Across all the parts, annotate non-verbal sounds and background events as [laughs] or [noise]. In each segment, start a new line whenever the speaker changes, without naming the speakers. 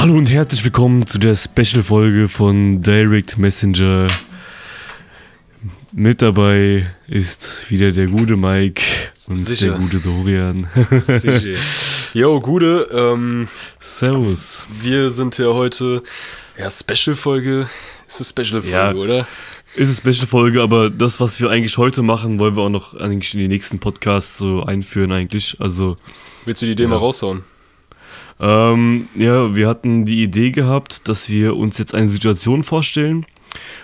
Hallo und herzlich willkommen zu der Special-Folge von Direct Messenger. Mit dabei ist wieder der gute Mike und
Sicher.
der gute Dorian.
Sicher. Yo, Gude, ähm,
Servus.
wir sind ja heute, ja, Special-Folge. Ist eine Special-Folge,
Ja.
oder?
Ist eine Special-Folge, aber das, was wir eigentlich heute machen, wollen wir auch noch eigentlich in die nächsten Podcasts so einführen eigentlich. Also,
Willst du die Idee mal raushauen?
Ähm, ja, wir hatten die Idee gehabt, dass wir uns jetzt eine Situation vorstellen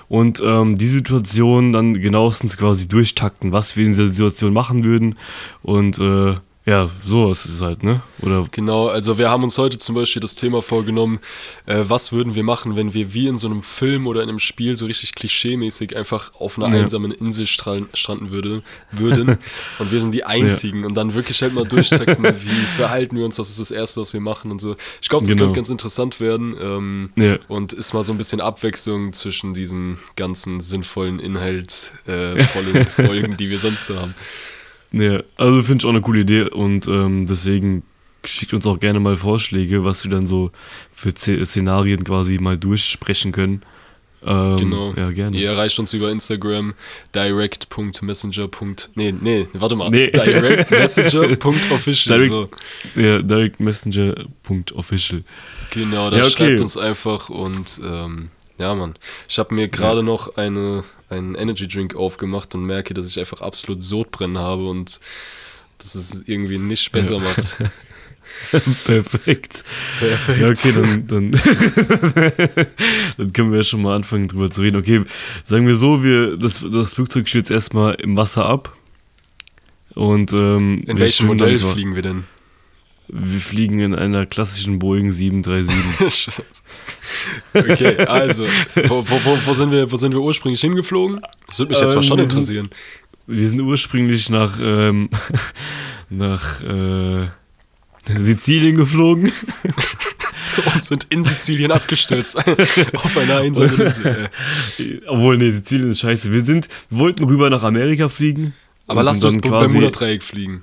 und ähm, die Situation dann genauestens quasi durchtakten, was wir in dieser Situation machen würden. Und äh, ja, sowas ist es halt, ne? Oder
Genau, also wir haben uns heute zum Beispiel das Thema vorgenommen, äh, was würden wir machen, wenn wir wie in so einem Film oder in einem Spiel so richtig klischeemäßig einfach auf einer
Ja.
einsamen Insel stranden würde, würden [laughs] und wir sind die Einzigen und dann wirklich halt mal durchtakten, wie verhalten wir uns, was ist das Erste, was wir machen und so. Ich glaube, das
Genau.
könnte ganz interessant werden ähm,
Ja.
und ist mal so ein bisschen Abwechslung zwischen diesen ganzen sinnvollen Inhalt äh, [laughs] vollen Folgen, die wir sonst so haben.
Ja, also finde ich auch eine coole Idee und ähm, deswegen schickt uns auch gerne mal Vorschläge, was wir dann so für Szenarien quasi mal durchsprechen können. Ähm,
Genau.
Ja, gerne.
Ihr erreicht uns über Instagram direct.messenger. Nee, nee, warte mal.
Nee.
Directmessenger.official.
Direct-
so.
Ja, directmessenger.official.
Genau, da
Ja, okay.
schreibt uns einfach und ähm, ja, Mann. Ich habe mir gerade noch eine, einen Energy Drink aufgemacht und merke, dass ich einfach absolut Sodbrennen habe und dass es irgendwie nicht besser macht. [laughs]
Perfekt.
Perfekt.
Ja, okay, dann, dann, [laughs] dann können wir ja schon mal anfangen drüber zu reden. Okay, sagen wir so, wir, das, das Flugzeug stürzt erstmal im Wasser ab. Und ähm,
In welchem Modell fliegen wir denn?
Wir fliegen in einer klassischen Boeing 737. [laughs]
Scheiße. Okay, also, wo, wo, wo, sind wir, wo sind wir ursprünglich hingeflogen? Das würde mich jetzt mal
Ähm,
schon
wir sind-
interessieren.
Wir sind ursprünglich nach, ähm, [laughs] nach äh, Sizilien geflogen. [laughs]
und sind in Sizilien abgestürzt. auf einer Insel.
Obwohl, nee, Sizilien ist scheiße. Wir sind, wir wollten rüber nach Amerika fliegen.
Aber lasst
sind
uns beim Bermuda-Dreieck fliegen.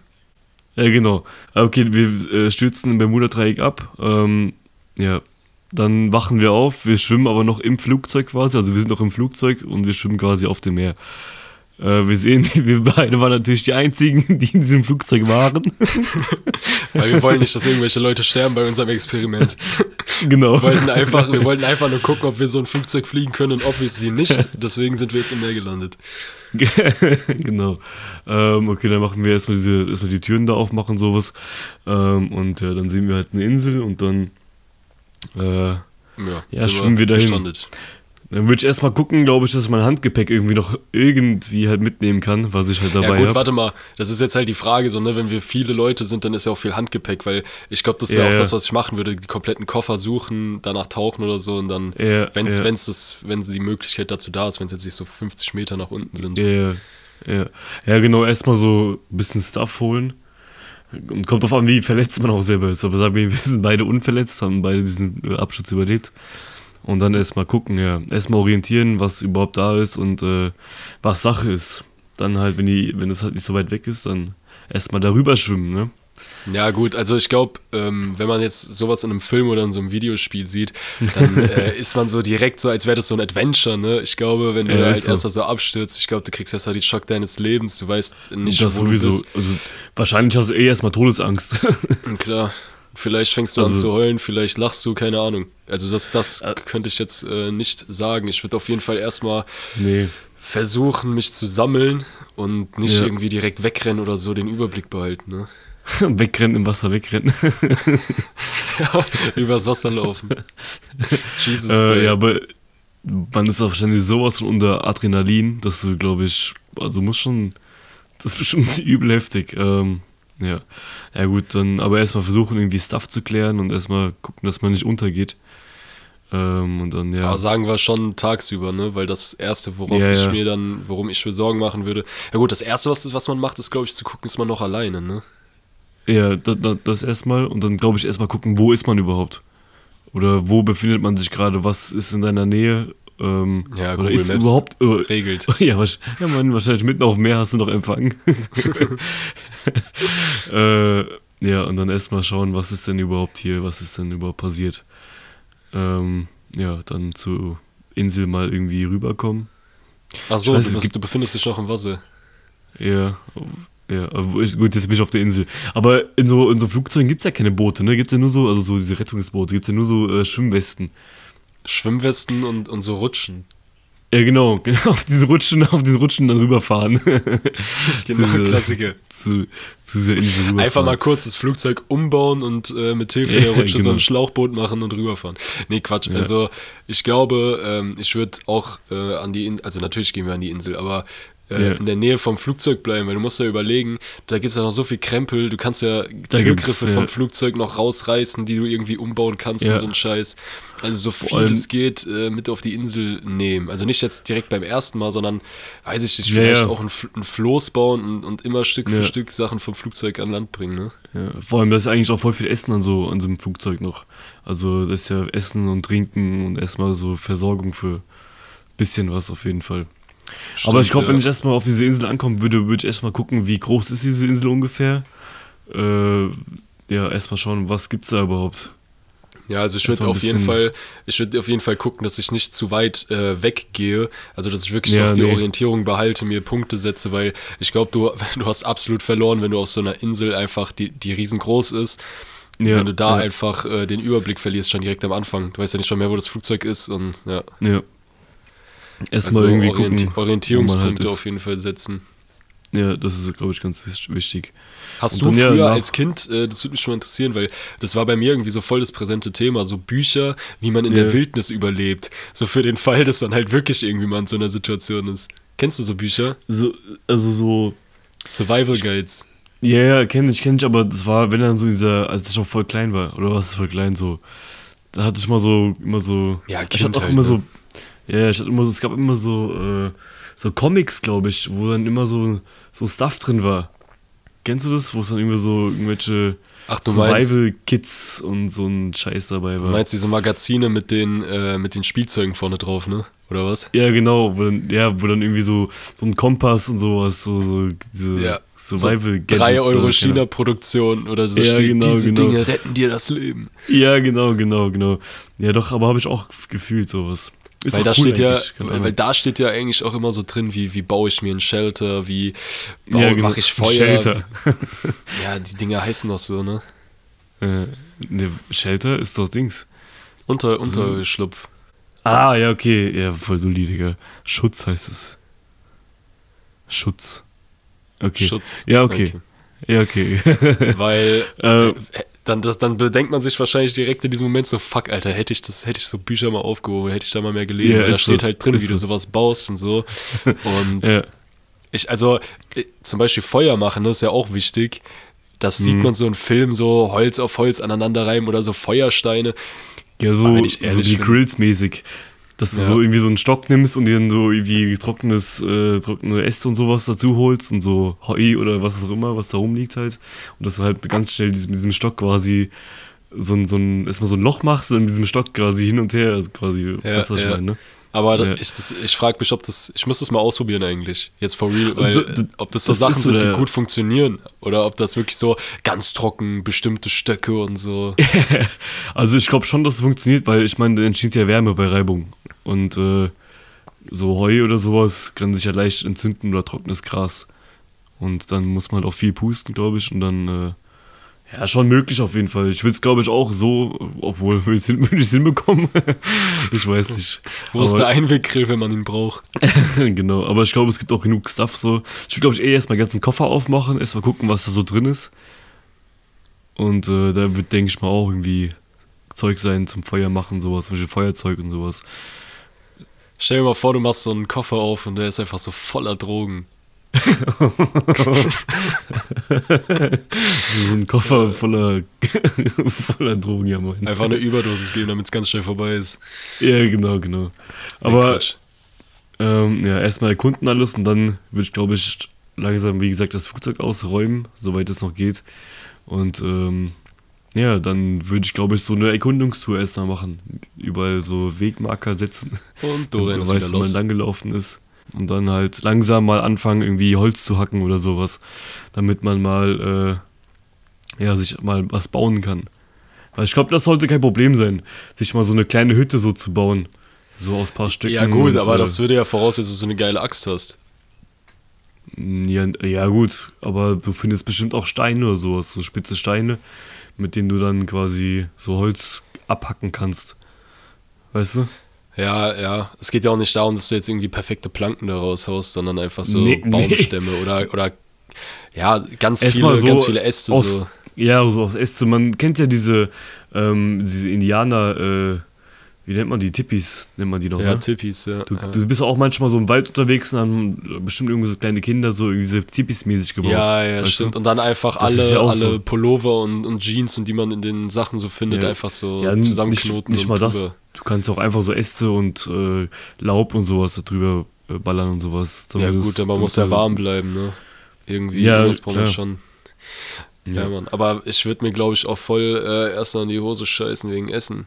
Ja, genau. Okay, wir äh, stürzen im Bermuda-Dreieck ab. Ähm, ja, dann wachen wir auf. Wir schwimmen aber noch im Flugzeug quasi. Also wir sind noch im Flugzeug und wir schwimmen quasi auf dem Meer. Äh, wir sehen, [laughs] wir beide waren natürlich die einzigen, [laughs] die in diesem Flugzeug waren. [laughs]
Weil wir wollen nicht, dass irgendwelche Leute sterben bei unserem Experiment.
genau.
Wir wollten, einfach, wir wollten einfach nur gucken, ob wir so ein Flugzeug fliegen können und obviously nicht. Deswegen sind wir jetzt im Meer gelandet. [laughs]
genau. Ähm, okay, dann machen wir erstmal diese, erstmal die Türen da aufmachen, sowas. Ähm, und ja, dann sehen wir halt eine Insel und dann, äh,
Ja,
Ja, schwimmen wir dahin.
gestrandet.
Dann würde ich erstmal gucken, glaube ich, dass ich mein Handgepäck irgendwie noch irgendwie halt mitnehmen kann, was ich halt dabei
Ja gut,
habe.
warte mal, das ist jetzt halt die Frage, so, ne, wenn wir viele Leute sind, dann ist ja auch viel Handgepäck, weil ich glaube, das wäre
Ja,
auch
ja.
das, was ich machen würde, die kompletten Koffer suchen, danach tauchen oder so und dann,
Ja,
wenn's,
ja.
wenn's das, wenn die Möglichkeit dazu da ist, wenn es jetzt nicht so 50 Meter nach unten sind.
Ja, ja, ja. Genau, erstmal so ein bisschen Stuff holen. Und kommt drauf an, wie verletzt man auch selber ist. Aber sagen wir, wir sind beide unverletzt, haben beide diesen äh, Absturz überlebt. Und dann erstmal gucken, ja. Erstmal orientieren, was überhaupt da ist und äh, was Sache ist. Dann halt, wenn die, wenn es halt nicht so weit weg ist, dann erstmal darüber schwimmen, ne?
Ja, gut, also ich glaube, ähm, wenn man jetzt sowas in einem Film oder in so einem Videospiel sieht, dann [laughs] äh, ist man so direkt so, als wäre das so ein Adventure, ne? Ich glaube, wenn du
Ja,
als
so.
erster so abstürzt, ich glaube, du kriegst erst mal die Schock deines Lebens, du weißt nicht,
das
wo
sowieso.
du bist.
Also, wahrscheinlich hast du eh erstmal Todesangst. [laughs]
Klar, vielleicht fängst du an
Also-
zu heulen, vielleicht lachst du, keine Ahnung. Also das, das könnte ich jetzt äh, nicht sagen. Ich würde auf jeden Fall erstmal
nee.
versuchen, mich zu sammeln und nicht
Ja.
irgendwie direkt wegrennen oder so den Überblick behalten, ne? [laughs]
wegrennen, im Wasser wegrennen.
Ja, [laughs] übers Wasser laufen. [laughs] Jesus.
Äh, ja, aber man ist auch wahrscheinlich sowas von unter Adrenalin, dass du, glaube ich, also muss schon, das ist bestimmt übel heftig. Ähm, ja. Ja gut, dann aber erstmal versuchen, irgendwie Stuff zu klären und erstmal gucken, dass man nicht untergeht. Ähm, und dann, ja.
Aber sagen wir schon tagsüber, ne? Weil das Erste, worauf
Ja,
ich
ja.
mir dann, worum ich mir Sorgen machen würde. Ja gut, das Erste, was, was man macht, ist, glaube ich, zu gucken, ist man noch alleine, ne?
Ja, das, das erstmal und dann glaube ich erstmal gucken, wo ist man überhaupt? Oder wo befindet man sich gerade? Was ist in deiner Nähe? Ähm,
Ja,
oder
Google
ist
Maps
überhaupt äh,
regelt. [laughs]
Ja, wahrsch- ja Mann, wahrscheinlich mitten auf dem Meer hast du noch Empfang. [laughs] äh, ja, und dann erstmal schauen, was ist denn überhaupt hier, was ist denn überhaupt passiert. ähm, ja, dann zur Insel mal irgendwie rüberkommen.
Ach so,
weiß,
du, bist, du befindest dich noch im Wasser.
Ja, ja, gut, jetzt bin ich auf der Insel. Aber in so, in so Flugzeugen gibt es ja keine Boote, ne? Gibt es ja nur so, also so diese Rettungsboote, gibt es ja nur so äh, Schwimmwesten.
Schwimmwesten und, und so Rutschen.
Ja, genau, [laughs] genau, auf diese Rutschen, auf diese Rutschen dann rüberfahren. [laughs]
Genau,
Zu
Klassiker.
Zu, zu dieser Insel rüberfahren.
Einfach mal kurz das Flugzeug umbauen und äh, mit Hilfe der Rutsche so
genau.
ein Schlauchboot machen und rüberfahren. Nee, Quatsch.
Ja.
Also ich glaube, ähm, ich würde auch äh, an die Insel, also natürlich gehen wir an die Insel, aber äh,
Ja.
in der Nähe vom Flugzeug bleiben, weil du musst ja überlegen, da gibt es ja noch so viel Krempel, du kannst ja
Da
Türgriffe
ja.
vom Flugzeug noch rausreißen, die du irgendwie umbauen kannst
Ja.
und so ein Scheiß. Also so viel
allem-
es geht, äh, mit auf die Insel nehmen. Also nicht jetzt direkt beim ersten Mal, sondern, weiß ich nicht, vielleicht auch ein, ein Floß bauen und, und immer Stück für. Stück Sachen vom Flugzeug an Land bringen, ne?
Ja, vor allem, da ist eigentlich auch voll viel Essen an so, an so einem Flugzeug noch. Also, das ist ja Essen und Trinken und erstmal so Versorgung für bisschen was auf jeden Fall. Aber ich glaube,
ja.
wenn ich erstmal auf diese Insel ankommen würde, würde ich erstmal gucken, wie groß ist diese Insel ungefähr. Äh, ja, erstmal schauen, was gibt's da überhaupt.
Ja, also ich würde auf jeden Fall, ich würde auf jeden Fall gucken, dass ich nicht zu weit äh, weggehe, also dass ich wirklich
Ja,
noch die
nee.
Orientierung behalte, mir Punkte setze, weil ich glaube, du, [laughs] du hast absolut verloren, wenn du auf so einer Insel einfach, die, die riesengroß ist,
Ja,
wenn du da
ja,
einfach äh, den Überblick verlierst, schon direkt am Anfang. Du weißt ja nicht schon mehr, wo das Flugzeug ist und ja.
Ja. Erstmal
Also
irgendwie
Orient
gucken.
Orientierungspunkte
halt
auf jeden Fall setzen.
Ja, das ist, glaube ich, ganz wichtig.
Hast
Und
du
dann ja
früher
nach-
als Kind, äh, das würde mich schon mal interessieren, weil das war bei mir irgendwie so voll das präsente Thema, so Bücher, wie man in
Ja.
der Wildnis überlebt. So für den Fall, dass man halt wirklich irgendwie mal in so einer Situation ist. Kennst du so Bücher?
So, also so.
Survival Guides.
Ja, ja, kenne ich, kenne ich, aber das war, wenn dann so dieser, als ich noch voll klein war, oder was voll klein so, da hatte ich mal so, immer so,
Ja,
ich hatte auch
Kindheit,
immer
ne?
so, ja, ich hatte immer so, es gab immer so, äh, so Comics, glaube ich, wo dann immer so, so Stuff drin war. Kennst du das, wo es dann irgendwie so irgendwelche
du
Survival-Kits und so ein Scheiß dabei
du
war?
meinst diese Magazine mit den, äh, mit den Spielzeugen vorne drauf, ne? Oder was?
Ja, genau, wo dann, ja, wo dann irgendwie so, so ein Kompass und sowas, so, so diese
Ja.
Survival-Gadgets.
3
da,
Euro
keine
China-Produktion oder so
Ja,
steht,
genau,
diese
genau.
Dinge retten dir das Leben.
Ja, genau, genau, genau. Ja, doch, aber habe ich auch gefühlt sowas. Ist
weil da
cool
steht ja,
eigentlich, keine
weil, da steht ja eigentlich auch immer so drin, wie, wie baue ich mir ein Shelter, wie baue,
Ja, genau.
mache ich Feuer.
Shelter. [laughs]
Ja, die Dinger heißen doch so, ne?
Äh, ne, Shelter ist doch Dings.
Unter, Unterschlupf.
Ah, ja, okay. Ja, voll dulli, Digga. Schutz heißt es. Schutz. Okay.
Schutz.
Ja, okay. Ja, okay. [laughs]
Weil
äh,
dann, das, dann bedenkt man sich wahrscheinlich direkt in diesem Moment so, fuck, Alter, hätte ich das, hätte ich so Bücher mal aufgehoben, hätte ich da mal mehr gelesen,
Ja,
da steht
so,
halt drin, wie du
so.
sowas baust und so. [laughs] Und
ja.
ich, also, äh, zum Beispiel Feuer machen, das ist ja auch wichtig. Das sieht
Mhm.
man so in Filmen, so Holz auf Holz aneinander reiben oder so Feuersteine.
Ja, so, so die
bin-
Grills-mäßig. Dass du
Ja.
so irgendwie so einen Stock nimmst und dir dann so irgendwie trockenes, äh, trockene Äste und sowas dazu holst und so Heu oder was auch immer, was da rumliegt halt. Und dass du halt ganz schnell mit diesem Stock quasi so ein, so ein, erstmal so ein Loch machst und in diesem Stock quasi hin und her, also quasi,
Ja,
was ich
ja.
meine, ne?
Aber
Ja.
ich, das- ich frage mich, ob das, ich muss das mal ausprobieren eigentlich, jetzt for real, weil
d- d-
äh, ob das so
das
Sachen
so
sind, die gut funktionieren oder ob das wirklich so ganz trocken, bestimmte Stöcke und so. [laughs]
Also ich glaube schon, dass es funktioniert, weil ich meine, da entsteht ja Wärme bei Reibung. Und äh, so Heu oder sowas kann sich ja leicht entzünden oder trockenes Gras. Und dann muss man halt auch viel pusten, glaube ich. Und dann, äh, ja, schon möglich auf jeden Fall. Ich würde es, glaube ich, auch so, obwohl würde ich es hinbekommen. [laughs] ich weiß nicht.
Wo ist
Aber-
der Einweggrill, wenn man ihn braucht? [laughs]
genau, aber ich glaube, es gibt auch genug Stuff so. Ich würde, glaube ich, eh erstmal ganzen Koffer aufmachen, erstmal gucken, was da so drin ist. Und äh, da wird, denke ich mal, auch irgendwie Zeug sein zum Feuer machen, sowas, zum Beispiel Feuerzeug und sowas.
Stell dir mal vor, du machst so einen Koffer auf und der ist einfach so voller Drogen. [laughs]
So ein Koffer voller, [laughs] voller Drogen, ja, moin.
Einfach eine Überdosis geben, damit es ganz schnell vorbei ist.
Ja, genau, genau. Aber ähm, ja, erstmal erkunden alles und dann würde ich, glaube ich, langsam, wie gesagt, das Flugzeug ausräumen, soweit es noch geht. Und ähm, ja, dann würde ich, glaube ich, so eine Erkundungstour erstmal machen. Überall so Wegmarker setzen.
Und
man
ist
weiß,
wieder
wo man
los.
lang gelaufen ist. Und dann halt langsam mal anfangen, irgendwie Holz zu hacken oder sowas. Damit man mal, äh, ja, sich mal was bauen kann. Weil ich glaube, das sollte kein Problem sein, sich mal so eine kleine Hütte so zu bauen. So aus ein paar Stücken.
Ja, gut,
und,
aber
äh,
das würde ja voraussetzen, dass du so eine geile Axt hast.
Ja, ja, gut, aber du findest bestimmt auch Steine oder sowas, so spitze Steine, mit denen du dann quasi so Holz abhacken kannst. Weißt du?
Ja, ja. Es geht ja auch nicht darum, dass du jetzt irgendwie perfekte Planken da raushaust, sondern einfach so
Nee, nee.
Baumstämme oder, oder ja, ganz viele,
so
ganz viele Äste.
aus,
so.
Ja, so aus Äste. Man kennt ja diese, ähm, diese Indianer, äh, wie nennt man die? Tippis nennt man die noch,
Ja,
ne?
Tippis, ja.
Du, du bist auch manchmal so im Wald unterwegs und haben bestimmt irgendwie so kleine Kinder so irgendwie diese Tippis-mäßig gebaut.
Ja, ja,
weißt
stimmt.
Du?
Und dann einfach
Das ist
alle,
ja auch
alle
so.
Pullover und, und Jeans und die man in den Sachen so findet,
Ja.
einfach so
Ja, n-
zusammenknoten.
Nicht, nicht mal das.
drüber.
Du kannst auch einfach so Äste und äh, Laub und sowas da drüber äh, ballern und sowas.
Ja,
damit
gut,
es-
aber man muss ja warm bleiben, ne? Irgendwie,
Ja,
das braucht man
klar.
schon. Ja,
Ja.
Mann. Aber ich würde mir, glaube ich, auch voll äh, erst an die Hose scheißen wegen Essen.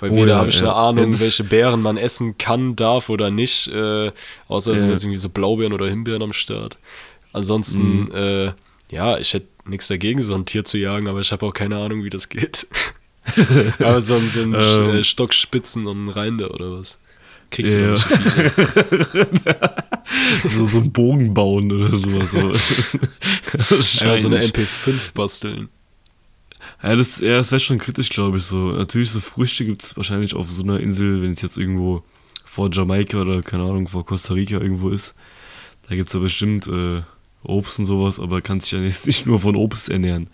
Weil weder
ja,
habe ich eine Ahnung,
Ja, das-
welche Beeren man essen kann, darf oder nicht. Äh, außer es sind jetzt irgendwie so Blaubeeren oder Himbeeren am Start. Ansonsten,
Mhm.
äh, ja, ich hätte nichts dagegen, so ein Tier zu jagen, aber ich habe auch keine Ahnung, wie das geht. [laughs] aber so ein, so ein
Ähm.
äh, Stockspitzen und ein Reinder oder was? Kriegst du
Ja.
nicht
so, [laughs] so einen Bogen bauen oder sowas. [laughs]
Einfach so eine
Wahrscheinlich.
MP5 basteln.
Ja, das, ja, das wäre schon kritisch, glaube ich. So. Natürlich, so Früchte gibt es wahrscheinlich auf so einer Insel, wenn es jetzt irgendwo vor Jamaika oder keine Ahnung, vor Costa Rica irgendwo ist. Da gibt es ja bestimmt äh, Obst und sowas, aber kann sich ja [laughs] jetzt nicht nur von Obst ernähren.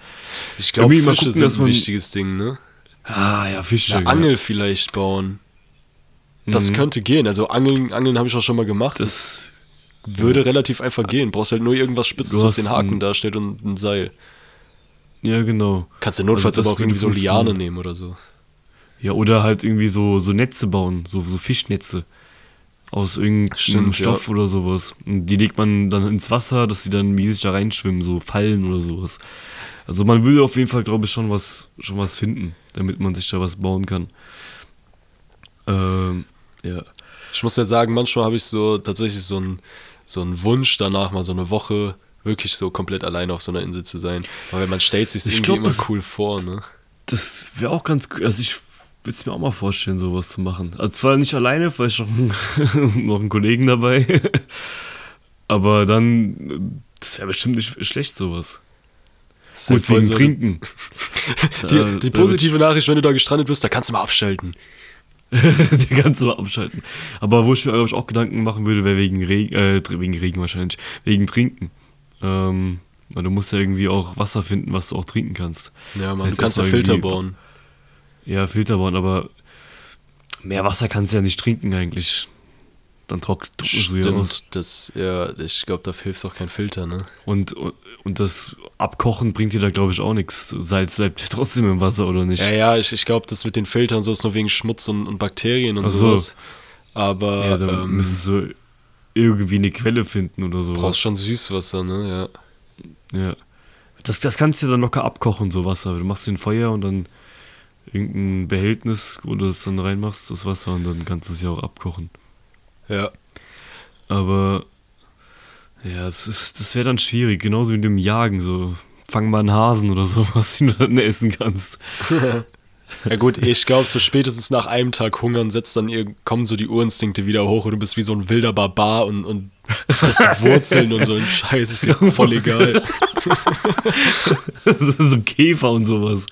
Ich glaube, Fische
gucken,
sind ein wichtiges Ding, ne?
Ah, ja, Fische.
Eine Angel vielleicht bauen. Das
Mhm.
könnte gehen. Also Angeln, Angeln habe ich auch schon mal gemacht. Das
Das,
würde relativ einfach gehen. Brauchst halt nur irgendwas Spitzes, was den Haken darstellt und ein Seil.
Ja, genau.
Kannst du notfalls
Also
aber auch irgendwie so Liane nehmen oder so.
Ja, oder halt irgendwie so, so Netze bauen, so, so Fischnetze. Aus irgendeinem
Stimmt,
Stoff oder sowas. Und die legt man dann ins Wasser, dass sie dann mäßig da reinschwimmen, so Fallen oder sowas. Also man würde auf jeden Fall, glaube ich, schon was, schon was finden, damit man sich da was bauen kann. Ähm, ja.
Ich muss ja sagen, manchmal habe ich so tatsächlich so einen so einen Wunsch danach, mal so eine Woche wirklich so komplett alleine auf so einer Insel zu sein. Weil man stellt sich
Ich
irgendwie
glaub,
immer
das-
cool vor, ne?
Das wäre auch ganz cool. Also ich würde es mir auch mal vorstellen, sowas zu machen. Also zwar nicht alleine, vielleicht noch, einen- [laughs] noch einen Kollegen dabei. Aber dann, das wäre bestimmt nicht schlecht, sowas.
Das
Gut, wegen
so-
Trinken. [laughs]
Die, die positive Nachricht, wenn du da gestrandet bist, da kannst du mal abschalten. [laughs]
Die kannst du mal abschalten. Aber wo ich mir, glaube ich, auch Gedanken machen würde, wäre wegen Regen, äh, wegen Regen wahrscheinlich, wegen Trinken. Ähm, weil du musst ja irgendwie auch Wasser finden, was du auch trinken kannst.
Ja, Mann,
heißt,
du kannst ja Filter bauen.
Ja, Filter bauen, aber mehr Wasser kannst du ja nicht trinken eigentlich. Dann trock- trocknest du ja aus.
Das, ja, ich glaube, da hilft auch kein Filter, ne?
Und, und das Abkochen bringt dir da, glaube ich, auch nichts. Salz bleibt [laughs] trotzdem im Wasser, oder nicht?
Ja, ja, ich, ich glaube, das mit den Filtern und so ist nur wegen Schmutz und, und Bakterien und
so.
sowas. Aber
Ja, dann
ähm,
müsstest du irgendwie eine Quelle finden oder so.
brauchst schon Süßwasser, ne? Ja.
Ja. Das, das kannst du dann locker abkochen, so Wasser. Du machst den Feuer und dann irgendein Behältnis, wo du es dann reinmachst, das Wasser, und dann kannst du es ja auch abkochen.
Ja.
Aber ja, das, ist- das wäre dann schwierig, genauso wie mit dem Jagen, so. Fang mal einen Hasen oder [laughs] sowas, den du dann essen kannst. [laughs]
Ja gut, ich glaube, so spätestens nach einem Tag Hungern setzt dann ihr, kommen so die Urinstinkte wieder hoch und du bist wie so ein wilder Barbar und, und Wurzeln und so ein Scheiß, ist dir voll egal. [laughs]
Das ist so Käfer und sowas.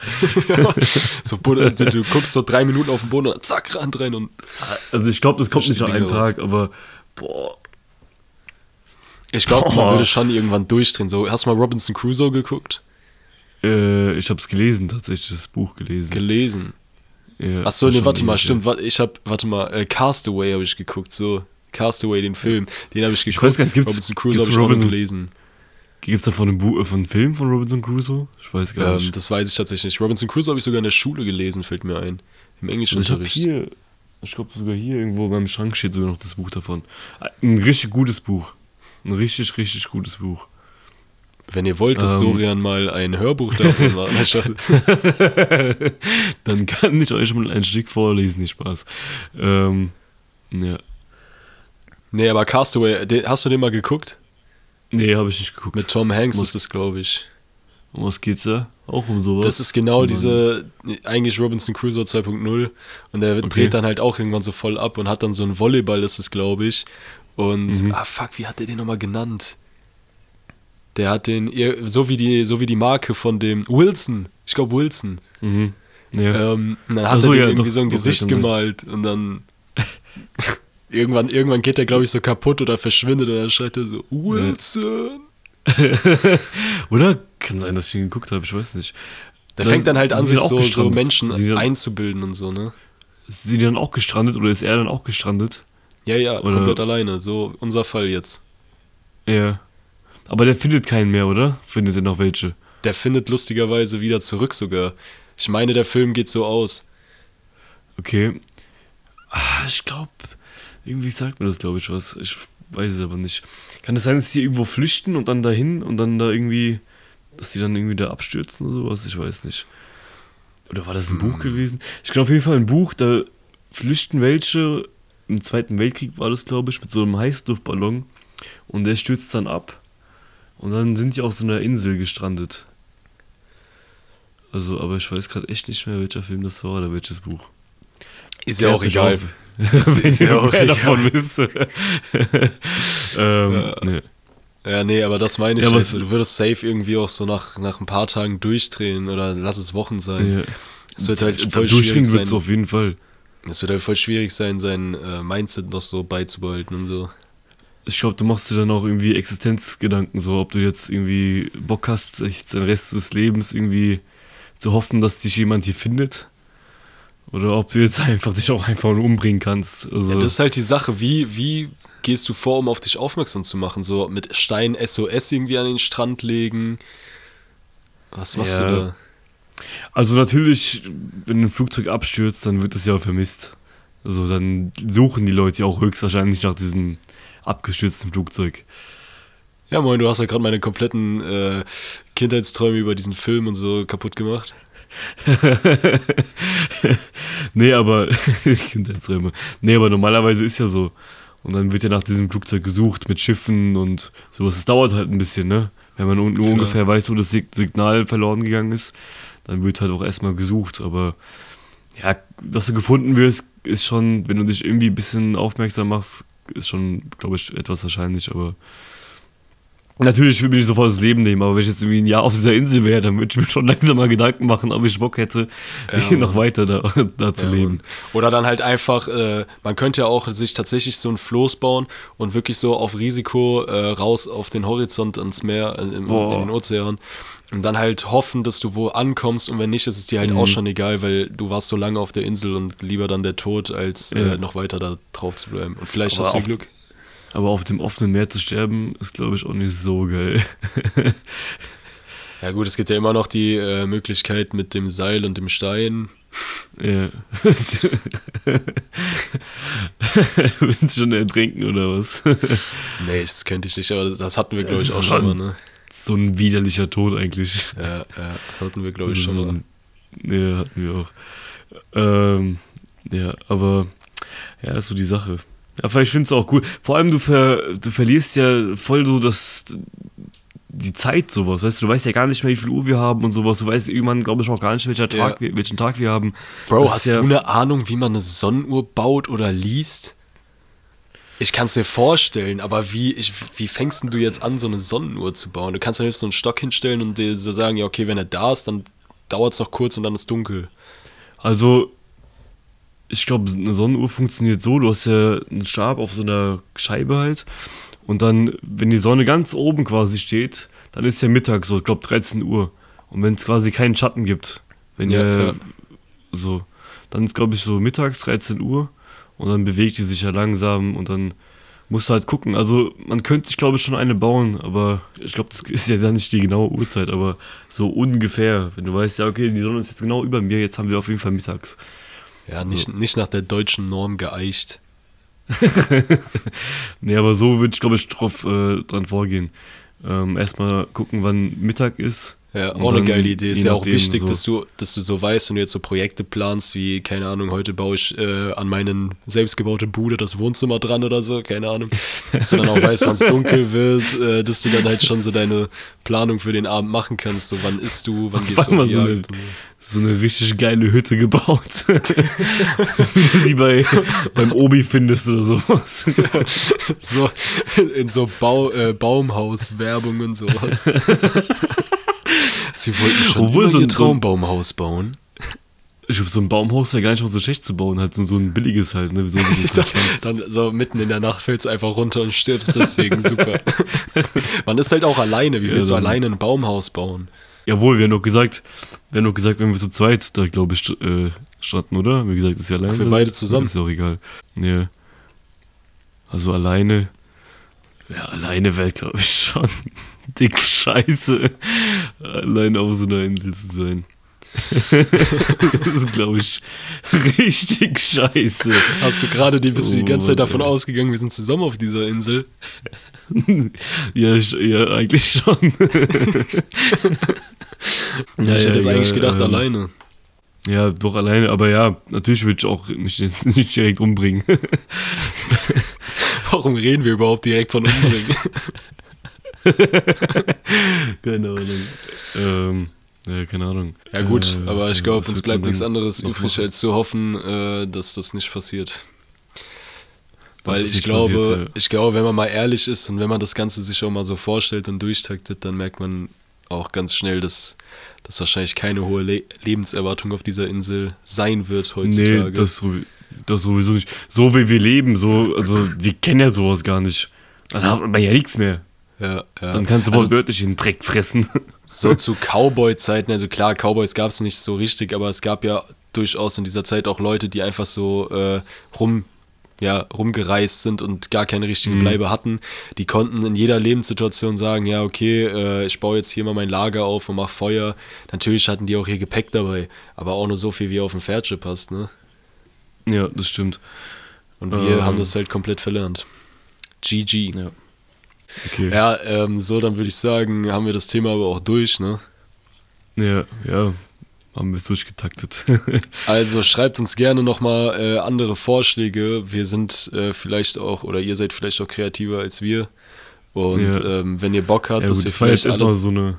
So, Buddha, du, du guckst so drei Minuten auf den Boden und zack, Rand rein und
Also ich glaube, das kommt nicht nach einem
Dinger raus.
Tag, aber boah.
ich glaube, man würde schon irgendwann durchdrehen. So, hast du mal Robinson Crusoe geguckt?
Äh, ich habe es gelesen, tatsächlich, das Buch gelesen.
Gelesen.
ja,
Achso, nee, warte mal, stimmt. Warte, ich hab, warte mal, äh, Castaway habe ich geguckt, so. Castaway, den Film, den habe ich geguckt.
weiß gar nicht, gibt's-
Robinson Crusoe habe ich auch
Robinson-
gelesen.
Gibt es davon ein Buch, äh, von einem Film von Robinson Crusoe? Ich weiß gar
Ähm,
nicht.
das weiß ich tatsächlich nicht. Robinson Crusoe habe ich sogar in der Schule gelesen, fällt mir ein. Im
Also ich habe
Englischunterricht.
hier, ich glaube sogar hier irgendwo beim Schrank steht sogar noch das Buch davon. Ein richtig gutes Buch. Ein richtig, richtig gutes Buch.
Wenn ihr wollt, dass
Ähm.
Dorian mal ein Hörbuch davon macht. [laughs] [laughs]
Dann kann ich euch mal ein Stück vorlesen, nicht Spaß. Ähm, ja.
nee, aber Castaway, den, hast du den mal geguckt?
Nee, habe ich nicht geguckt.
Mit Tom Hanks
Muss-
ist das, glaube ich.
um was geht's da? auch um sowas.
Das ist genau diese, eigentlich Robinson Crusoe 2.0 und der
Okay.
dreht dann halt auch irgendwann so voll ab und hat dann so ein Volleyball, ist es, glaube ich. Und,
Mhm.
ah fuck, wie hat der den nochmal genannt? Der hat den, so wie die, so wie die Marke von dem Wilson, ich glaube Wilson.
Mhm. Ja.
Ähm, dann hat
so,
er
ja,
irgendwie
doch,
so ein Gesicht gemalt und dann [laughs] irgendwann, irgendwann geht der, glaube ich, so kaputt oder verschwindet und dann schreit er so, Wilson. [laughs]
Oder? Kann sein, dass ich ihn geguckt habe, ich weiß nicht.
Der
Dann
fängt dann halt an, sich
auch
so, so. Menschen
dann-
einzubilden und so, ne?
Sind die dann auch gestrandet oder ist er dann auch gestrandet?
Ja, ja,
Oder-
komplett alleine. So unser Fall jetzt.
Ja. Aber der findet keinen mehr, oder? Findet er noch welche?
Der findet lustigerweise wieder zurück sogar. Ich meine, der Film geht so aus.
Okay. Ah, ich glaube, irgendwie sagt mir das, glaube ich, was. Ich weiß es aber nicht. Kann es sein, dass die irgendwo flüchten und dann dahin und dann da irgendwie, dass die dann irgendwie da abstürzen oder sowas? Ich weiß nicht. Oder war das ein Buch gewesen? Ich glaube auf jeden Fall ein Buch, da flüchten welche, im Zweiten Weltkrieg war das, glaube ich, mit so einem Heißluftballon und der stürzt dann ab und dann sind die auf so einer Insel gestrandet. Also, aber ich weiß gerade echt nicht mehr, welcher Film das war oder welches Buch.
Ist ja auch egal.
wenn [laughs]
ist ja auch [laughs] egal.
davon [laughs] wisst. ähm,
Ja.
ne.
Ja, nee, aber das meine ich.
Ja,
also, du würdest safe irgendwie auch so nach, nach ein paar Tagen durchdrehen oder lass es Wochen sein.
Ja.
Es wird halt voll schwierig
wird es
sein.
auf jeden Fall.
Es wird halt voll schwierig sein, sein äh, Mindset noch so beizubehalten und so.
Ich glaube, du machst dir dann auch irgendwie Existenzgedanken, so ob du jetzt irgendwie Bock hast, echt den Rest des Lebens irgendwie zu hoffen, dass dich jemand hier findet. Oder ob du jetzt [laughs] einfach dich auch einfach nur umbringen kannst. Also,
Ja, das ist halt die Sache, wie, wie gehst du vor, um auf dich aufmerksam zu machen? So mit Stein SOS irgendwie an den Strand legen. Was machst
Ja.
du da?
also natürlich, wenn ein Flugzeug abstürzt, dann wird es ja vermisst. Also dann suchen die Leute ja auch höchstwahrscheinlich nach diesem abgestürzten Flugzeug.
Ja, moin, du hast ja gerade meine kompletten äh, Kindheitsträume über diesen Film und so kaputt gemacht. [laughs]
nee, aber [laughs] Kindheitsträume. Nee, aber normalerweise ist ja so. Und dann wird ja nach diesem Flugzeug gesucht mit Schiffen und sowas. Es dauert halt ein bisschen, ne? Wenn man nur
Klar.
ungefähr weiß, wo das Sig- Signal verloren gegangen ist, dann wird halt auch erstmal gesucht. Aber ja, dass du gefunden wirst, ist schon, wenn du dich irgendwie ein bisschen aufmerksam machst, ist schon, glaube ich, etwas wahrscheinlich. Aber Natürlich würde ich sofort das Leben nehmen, aber wenn ich jetzt irgendwie ein Jahr auf dieser Insel wäre, dann würde ich mir schon [laughs] langsam mal Gedanken machen, ob ich Bock hätte,
Ja,
noch weiter da, da zu
Ja,
leben.
Oder dann halt einfach, äh, man könnte ja auch sich tatsächlich so ein Floß bauen und wirklich so auf Risiko äh, raus auf den Horizont ins Meer, äh, im,
Boah.
in den Ozean. Und dann halt hoffen, dass du wo ankommst und wenn nicht, ist es dir halt
Mhm.
auch schon egal, weil du warst so lange auf der Insel und lieber dann der Tod, als
Ja.
äh, noch weiter da drauf zu bleiben. Und vielleicht
Aber
hast du Glück.
Aber auf dem offenen Meer zu sterben, ist, glaube ich, auch nicht so geil.
Ja gut, es gibt ja immer noch die äh, Möglichkeit mit dem Seil und dem Stein.
ja. [laughs] Willst du schon ertrinken oder was?
Nee, das könnte ich nicht, aber das hatten wir, glaube ich, auch schon mal, ne?
so ein widerlicher Tod eigentlich.
Ja, ja, das hatten wir, glaube ich, schon
so
mal.
ja, hatten wir auch. Ähm, ja, aber ja, ist so die Sache. Ja, vielleicht findest du auch cool. Vor allem, du, ver, du verlierst ja voll so das, die Zeit, sowas. Weißt du, du weißt ja gar nicht mehr, wie viel Uhr wir haben und sowas. Du weißt irgendwann, glaube ich, auch gar nicht, welcher
Ja.
Tag wir, welchen Tag wir haben.
Bro,
Das
hast
ja-
du eine Ahnung, wie man eine Sonnenuhr baut oder liest? Ich kann es dir vorstellen, aber wie, ich, wie fängst denn du jetzt an, so eine Sonnenuhr zu bauen? Du kannst ja nicht so einen Stock hinstellen und dir so sagen, ja, okay, wenn er da ist, dann dauert es noch kurz und dann ist dunkel.
Also, ich glaube, eine Sonnenuhr funktioniert so, du hast ja einen Stab auf so einer Scheibe halt und dann, wenn die Sonne ganz oben quasi steht, dann ist ja Mittag so, ich glaube 13 Uhr. Und wenn es quasi keinen Schatten gibt, wenn
Ja,
ja. so, dann ist glaube ich so mittags 13 Uhr und dann bewegt die sich ja langsam und dann musst du halt gucken. Also man könnte sich glaube ich schon eine bauen, aber ich glaube, das [laughs] ist ja dann nicht die genaue Uhrzeit, aber so ungefähr, wenn du weißt, ja okay, die Sonne ist jetzt genau über mir, jetzt haben wir auf jeden Fall mittags.
Ja, nicht, nicht nach der deutschen Norm geeicht. [laughs]
Nee, aber so würde ich, glaube ich, drauf, äh, dran vorgehen. Ähm, erstmal gucken, wann Mittag ist
Ja,
Und
auch eine geile Idee. Ist ja auch wichtig,
so-
dass du, dass du so weißt, wenn du jetzt so Projekte planst, wie, keine Ahnung, heute baue ich äh, an meinen selbstgebaute Bude das Wohnzimmer dran oder so, keine Ahnung. Dass du dann auch weißt, wann es dunkel wird, äh, dass du dann halt schon so deine Planung für den Abend machen kannst. So, wann isst du, wann gehst du auf
so eine, so eine richtig geile Hütte gebaut. Wie du sie bei, beim Obi findest oder sowas. [laughs]
So, in so Bau, äh, Baumhaus-Werbung und sowas. [laughs] Sie wollten schon
Obwohl
immer
so ein-
Traumbaumhaus bauen.
Ich glaube, so ein Baumhaus wäre gar nicht mal so schlecht zu bauen, halt so, so ein billiges halt, ne? So, [laughs] du
dann, so mitten in der Nacht fällst du einfach runter und stirbst deswegen super. [laughs] Man ist halt auch alleine. Wie
Ja,
willst du
dann-
alleine ein Baumhaus bauen?
Jawohl, wir haben doch gesagt, wir haben doch gesagt, wenn wir zu zweit da, glaube ich, äh, starten, oder? Wie gesagt, ist ja alleine.
Für
das-
beide zusammen.
Ist ja auch egal. Ja. Also alleine. Ja, alleine wäre, glaube ich, schon [laughs] dick scheiße, alleine auf so einer Insel zu sein. [laughs] das ist, glaube ich, richtig scheiße.
Hast du gerade die, bist du die
Oh,
ganze Zeit
Mann,
davon ausgegangen, wir sind zusammen auf dieser Insel? [laughs]
ja, ich, ja, eigentlich schon.
Ja, ich hätte jetzt
egal,
eigentlich gedacht,
ähm,
alleine.
Ja, doch alleine, aber ja, natürlich würde ich auch mich jetzt nicht direkt umbringen.
Warum reden wir überhaupt direkt von umbringen? [laughs]
keine Ahnung. Ähm, ja, keine Ahnung.
ja gut,
Äh,
aber ich glaube, uns bleibt nichts anderes übrig,
machen?
als zu hoffen, äh, dass das nicht passiert. Weil ich glaube,
passiert, ja.
ich glaube, wenn man mal ehrlich ist und wenn man das Ganze sich auch mal so vorstellt und durchtaktet, dann merkt man auch ganz schnell, dass dass wahrscheinlich keine hohe Le Lebenserwartung auf dieser Insel sein wird heutzutage.
Nee, das, das sowieso nicht. So wie wir leben, so, also wir kennen ja sowas gar nicht. Dann hat man ja nichts mehr.
Ja, ja.
Dann kannst du
Also
wortwörtlich den Dreck fressen. [laughs]
So zu Cowboy-Zeiten, also klar, Cowboys gab es nicht so richtig, aber es gab ja durchaus in dieser Zeit auch Leute, die einfach so äh, rum, ja, rumgereist sind und gar keine richtige
Mhm.
Bleibe hatten. Die konnten in jeder Lebenssituation sagen, ja, okay, äh, ich baue jetzt hier mal mein Lager auf und mach Feuer. Natürlich hatten die auch ihr Gepäck dabei, aber auch nur so viel, wie auf dem Pferdchen passt, ne?
ja, das stimmt.
Und wir
Ähm.
haben das halt komplett verlernt. GG.
Ja. Okay.
Ja, ähm, so, dann würde ich sagen, haben wir das Thema aber auch durch, ne?
Ja, ja. Haben wir es durchgetaktet. [laughs]
Also schreibt uns gerne nochmal äh, andere Vorschläge. Wir sind äh, vielleicht auch, oder ihr seid vielleicht auch kreativer als wir. Und
Ja.
ähm, wenn ihr Bock habt,
ja,
dass
gut,
wir
das war jetzt
vielleicht
erstmal so eine,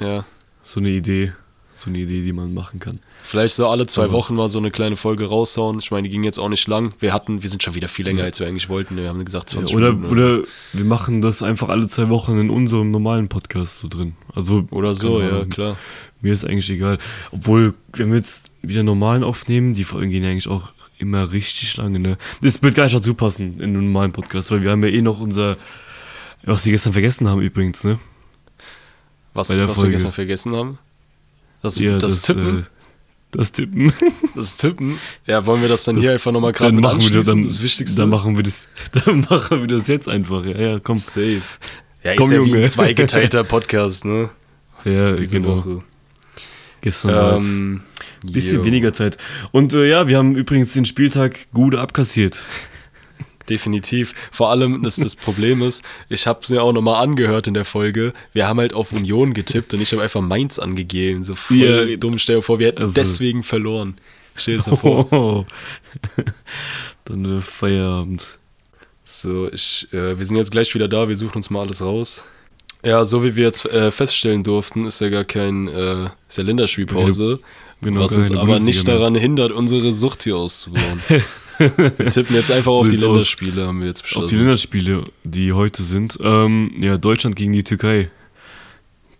ja,
so eine Idee. So eine Idee, die man machen kann.
vielleicht so alle zwei
Aber-
Wochen mal so eine kleine Folge raushauen. Ich meine, die ging jetzt auch nicht lang. Wir hatten, wir sind schon wieder viel länger, als wir eigentlich wollten. Wir haben gesagt
Ja,
20
oder,
Minuten.
oder wir machen das einfach alle zwei Wochen in unserem normalen Podcast so drin. Also,
oder so,
keine
ja,
Ahnung.
klar.
Mir ist eigentlich egal. Obwohl, wenn wir jetzt wieder normalen aufnehmen, die Folgen gehen ja eigentlich auch immer richtig lange, ne? Das wird gar nicht dazu passen in einem normalen Podcast, weil wir haben ja eh noch unser, was wir gestern vergessen haben übrigens, ne?
Was, was wir gestern vergessen haben? Das,
Ja,
das, Tippen.
Äh, das Tippen. [laughs]
das Tippen. Ja, wollen wir das dann
Das-
hier einfach nochmal gerade mit
machen wir das, dann,
das Wichtigste.
dann machen wir das, [laughs] dann machen wir das jetzt einfach, ja, ja komm.
Safe. Ja,
Komm,
ist ja wie
Junge.
ein zweigeteilter [laughs] Podcast, ne?
Ja,
Diese
genau.
Woche.
Gestern
Ähm,
ein bisschen
yo.
weniger Zeit. Und äh, ja, wir haben übrigens den Spieltag gut abkassiert.
Definitiv. Vor allem, dass das Problem ist, ich habe es mir auch nochmal angehört in der Folge. Wir haben halt auf Union getippt und ich habe einfach Mainz angegeben. So voll
Ja.
dumm. Stell dir vor, wir hätten
Also-
deswegen verloren. Stell dir mal vor.
Oh. [laughs] Dann äh, Feierabend.
So, ich, äh, wir sind jetzt gleich wieder da. Wir suchen uns mal alles raus. Ja, so wie wir jetzt äh, feststellen durften, ist ja gar kein, äh, ist ja Länderspielpause.
Genau,
was uns aber
Bundesliga
nicht
mehr.
daran hindert, unsere Sucht hier auszubauen. [laughs] wir tippen jetzt einfach auf die. Länderspiele, haben wir jetzt beschlossen.
Auf die Länderspiele, die heute sind. Ähm, ja, Deutschland gegen die Türkei.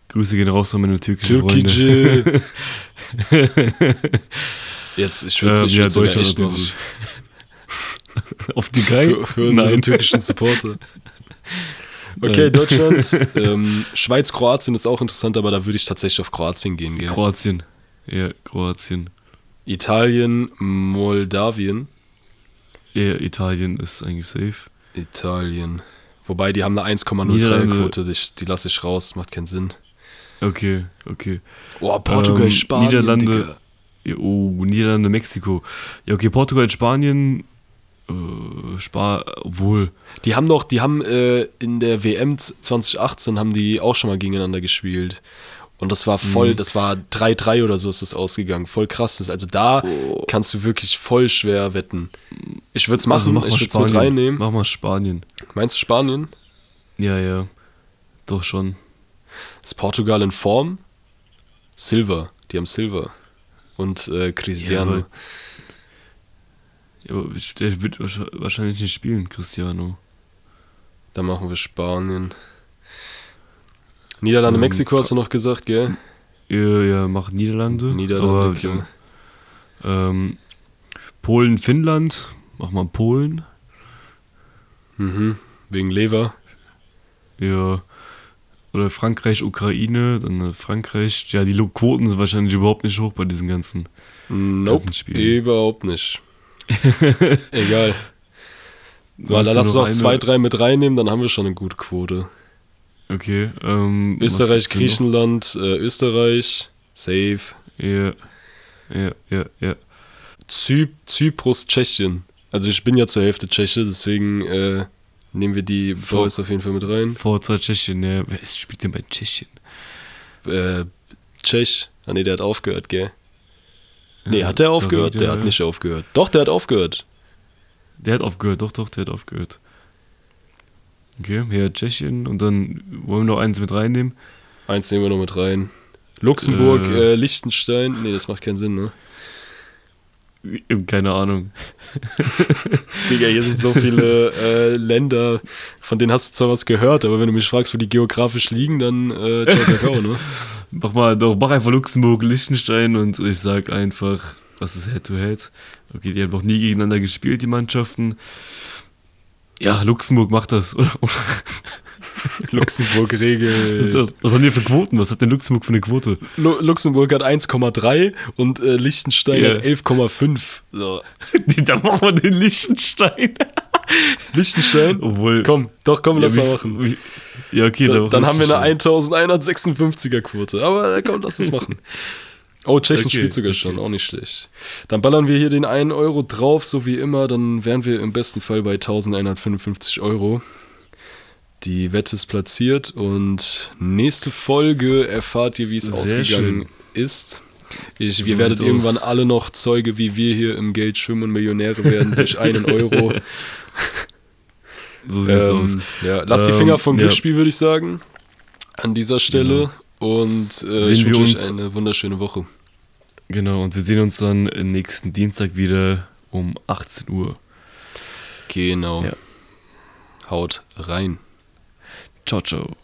Grüße gehen raus an meine türkischen Freunde.
Türkische. [laughs] Jetzt, ich würde
Ähm,
ich
ja,
sogar echt machen. [laughs]
Auf Türkei?
Für, für unsere
Nein.
türkischen Supporter. [laughs] Okay,
Nein.
Deutschland. ähm, Schweiz, Kroatien ist auch interessant, aber da würde ich tatsächlich auf Kroatien gehen. Gell?
Kroatien. Ja, Kroatien.
Italien, Moldawien.
Ja, Italien ist eigentlich safe.
Italien. Wobei, die haben eine 1,03er
Niederlande.
Quote, die, die lasse ich raus, macht keinen Sinn.
Okay, okay.
Oh, Portugal,
Ähm,
Spanien,
Niederlande.
Digga.
Oh, Niederlande, Mexiko. Ja, okay, Portugal, Spanien. Äh, Spa obwohl.
Die haben doch, die haben äh, in der WM 2018 haben die auch schon mal gegeneinander gespielt. Und das war voll, das war 3-3 oder so ist das ausgegangen. Voll krass. Das- Also da kannst du wirklich voll schwer wetten. Ich würde es machen,
Also mach
ich würde es mit reinnehmen.
Mach mal Spanien.
Meinst du Spanien?
Ja, ja. Doch schon.
Ist Portugal in Form? Silver. Die haben Silver. Und äh, Cristiano.
Ja, Ja, aber der wird wahrsch- wahrscheinlich nicht spielen, Cristiano.
Dann machen wir Spanien. Niederlande,
Ähm,
Mexiko hast du noch gesagt, gell?
Ja, ja, macht Niederlande.
Niederlande,
aber. Ähm, Polen, Finnland. Mach mal Polen.
Mhm. Wegen Lever.
Ja. Oder Frankreich, Ukraine, dann äh, Frankreich. Ja, die Quoten sind wahrscheinlich überhaupt nicht hoch bei diesen ganzen.
Nope,
Ganzen Spiele.
überhaupt nicht. [laughs] Egal. Weil
du
lass uns
noch
zwei, drei mit reinnehmen, dann haben wir schon eine gute Quote.
Okay. Ähm,
Österreich? Griechenland, äh, Österreich, safe.
Ja. Ja, ja, ja.
Zyp Zyprus, Tschechien. Also ich bin ja zur Hälfte Tscheche, deswegen äh, nehmen wir die Boys auf jeden Fall mit rein.
Forza Tschechien, ja. Wer ist, spielt denn bei Tschechien?
Äh, Tschech. Ah nee, der hat aufgehört, gell? Nee,
Ja,
hat der aufgehört? Der hat nicht aufgehört. Doch, der hat aufgehört.
Der hat aufgehört, doch, doch, der hat aufgehört. Okay, ja, Tschechien und dann wollen wir noch eins mit reinnehmen.
Eins nehmen wir noch mit rein. Luxemburg,
Äh.
äh, Liechtenstein. Nee, das macht keinen Sinn, ne?
Keine Ahnung. [laughs]
Digga, hier sind so viele äh, Länder, von denen hast du zwar was gehört, aber wenn du mich fragst, wo die geografisch liegen, dann äh, Kakao, ne? [laughs]
Mach mal, doch, mach einfach Luxemburg, Liechtenstein und ich sag einfach, was ist Head-to-Head? Okay, die haben noch nie gegeneinander gespielt, die Mannschaften. Ja, Luxemburg macht das. [laughs] oder?
Luxemburg
Was, was haben die für Quoten? Was hat denn Luxemburg für eine Quote?
Lu Luxemburg hat 1,3 und äh, Liechtenstein
Ja.
hat 11,5. So. [laughs]
da machen wir den Liechtenstein. [laughs]
Liechtenstein?
Obwohl.
Komm, doch, komm, lass
ja,
mal
wie-
machen.
wie- Ja, okay,
Da,
machen
dann haben wir eine
Liechtenstein.
1156er Quote. Aber äh, komm, lass es machen. Oh, Tschechien
Okay,
spielt sogar
okay.
schon, auch nicht schlecht. Dann ballern wir hier den 1 Euro drauf, so wie immer. Dann wären wir im besten Fall bei 1155 Euro. Die Wette ist platziert und nächste Folge erfahrt ihr, wie es ausgegangen
schön.
ist. Ich,
So
ihr werdet irgendwann
aus.
alle noch Zeuge, wie wir hier im Geld schwimmen und Millionäre werden durch einen Euro. [laughs]
So sieht's aus.
Ähm, ja, lasst die
Ähm,
Finger vom
ja.
Glücksspiel, würde ich sagen. An dieser Stelle. Und äh,
Sehen
ich
wir
wünsche euch
uns-
eine wunderschöne Woche.
Genau, und wir sehen uns dann nächsten Dienstag wieder um 18 Uhr.
Genau.
Ja.
Haut rein.
Ciao, ciao.